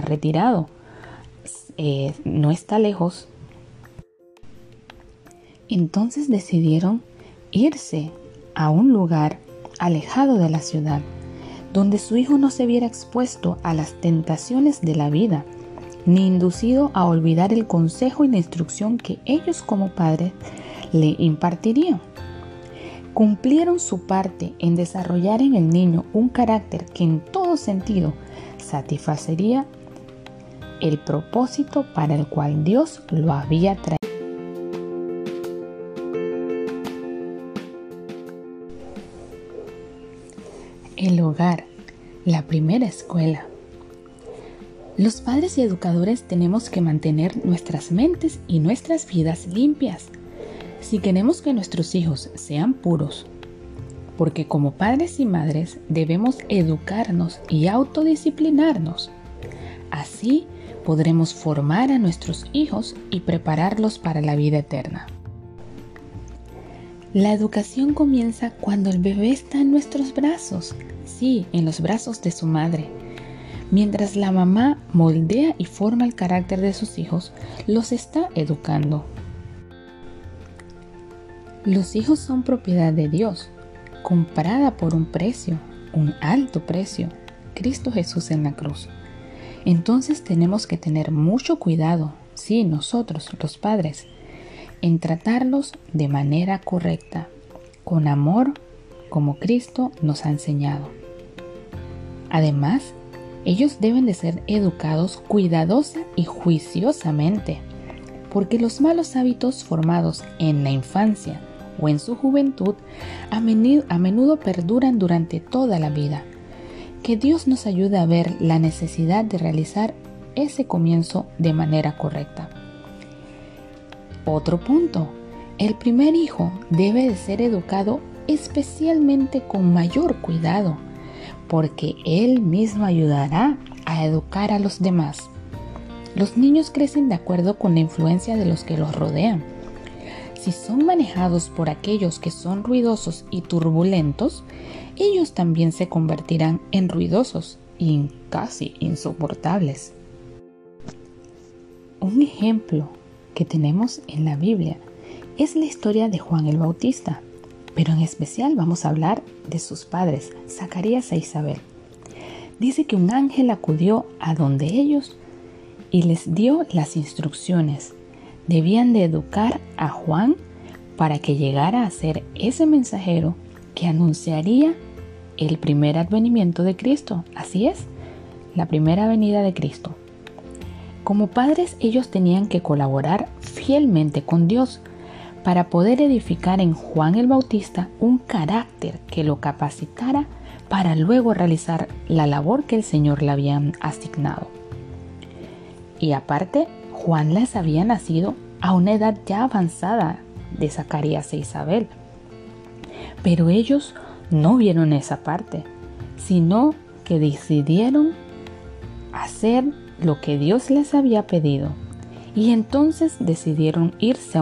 retirado. Eh, no está lejos. Entonces decidieron irse a un lugar alejado de la ciudad, donde su hijo no se viera expuesto a las tentaciones de la vida, ni inducido a olvidar el consejo y la instrucción que ellos como padres le impartirían. Cumplieron su parte en desarrollar en el niño un carácter que en todo sentido satisfacería el propósito para el cual Dios lo había traído. El hogar, la primera escuela. Los padres y educadores tenemos que mantener nuestras mentes y nuestras vidas limpias si queremos que nuestros hijos sean puros. Porque como padres y madres debemos educarnos y autodisciplinarnos. Así podremos formar a nuestros hijos y prepararlos para la vida eterna. La educación comienza cuando el bebé está en nuestros brazos, sí, en los brazos de su madre. Mientras la mamá moldea y forma el carácter de sus hijos, los está educando. Los hijos son propiedad de Dios, comprada por un precio, un alto precio, Cristo Jesús en la cruz. Entonces tenemos que tener mucho cuidado, sí, nosotros, los padres, en tratarlos de manera correcta, con amor, como Cristo nos ha enseñado. Además, ellos deben de ser educados cuidadosa y juiciosamente, porque los malos hábitos formados en la infancia o en su juventud a menudo, a menudo perduran durante toda la vida. Que Dios nos ayude a ver la necesidad de realizar ese comienzo de manera correcta. Otro punto, el primer hijo debe de ser educado especialmente con mayor cuidado, porque él mismo ayudará a educar a los demás. Los niños crecen de acuerdo con la influencia de los que los rodean. Si son manejados por aquellos que son ruidosos y turbulentos, ellos también se convertirán en ruidosos y casi insoportables. Un ejemplo que tenemos en la Biblia es la historia de Juan el Bautista, pero en especial vamos a hablar de sus padres, Zacarías e Isabel. Dice que un ángel acudió a donde ellos y les dio las instrucciones. Debían de educar a Juan para que llegara a ser ese mensajero que anunciaría el primer advenimiento de Cristo. Así es, la primera venida de Cristo. Como padres ellos tenían que colaborar fielmente con Dios para poder edificar en Juan el Bautista un carácter que lo capacitara para luego realizar la labor que el Señor le había asignado. Y aparte, Juan les había nacido a una edad ya avanzada de Zacarías e Isabel. Pero ellos no vieron esa parte, sino que decidieron hacer lo que Dios les había pedido y entonces decidieron irse a un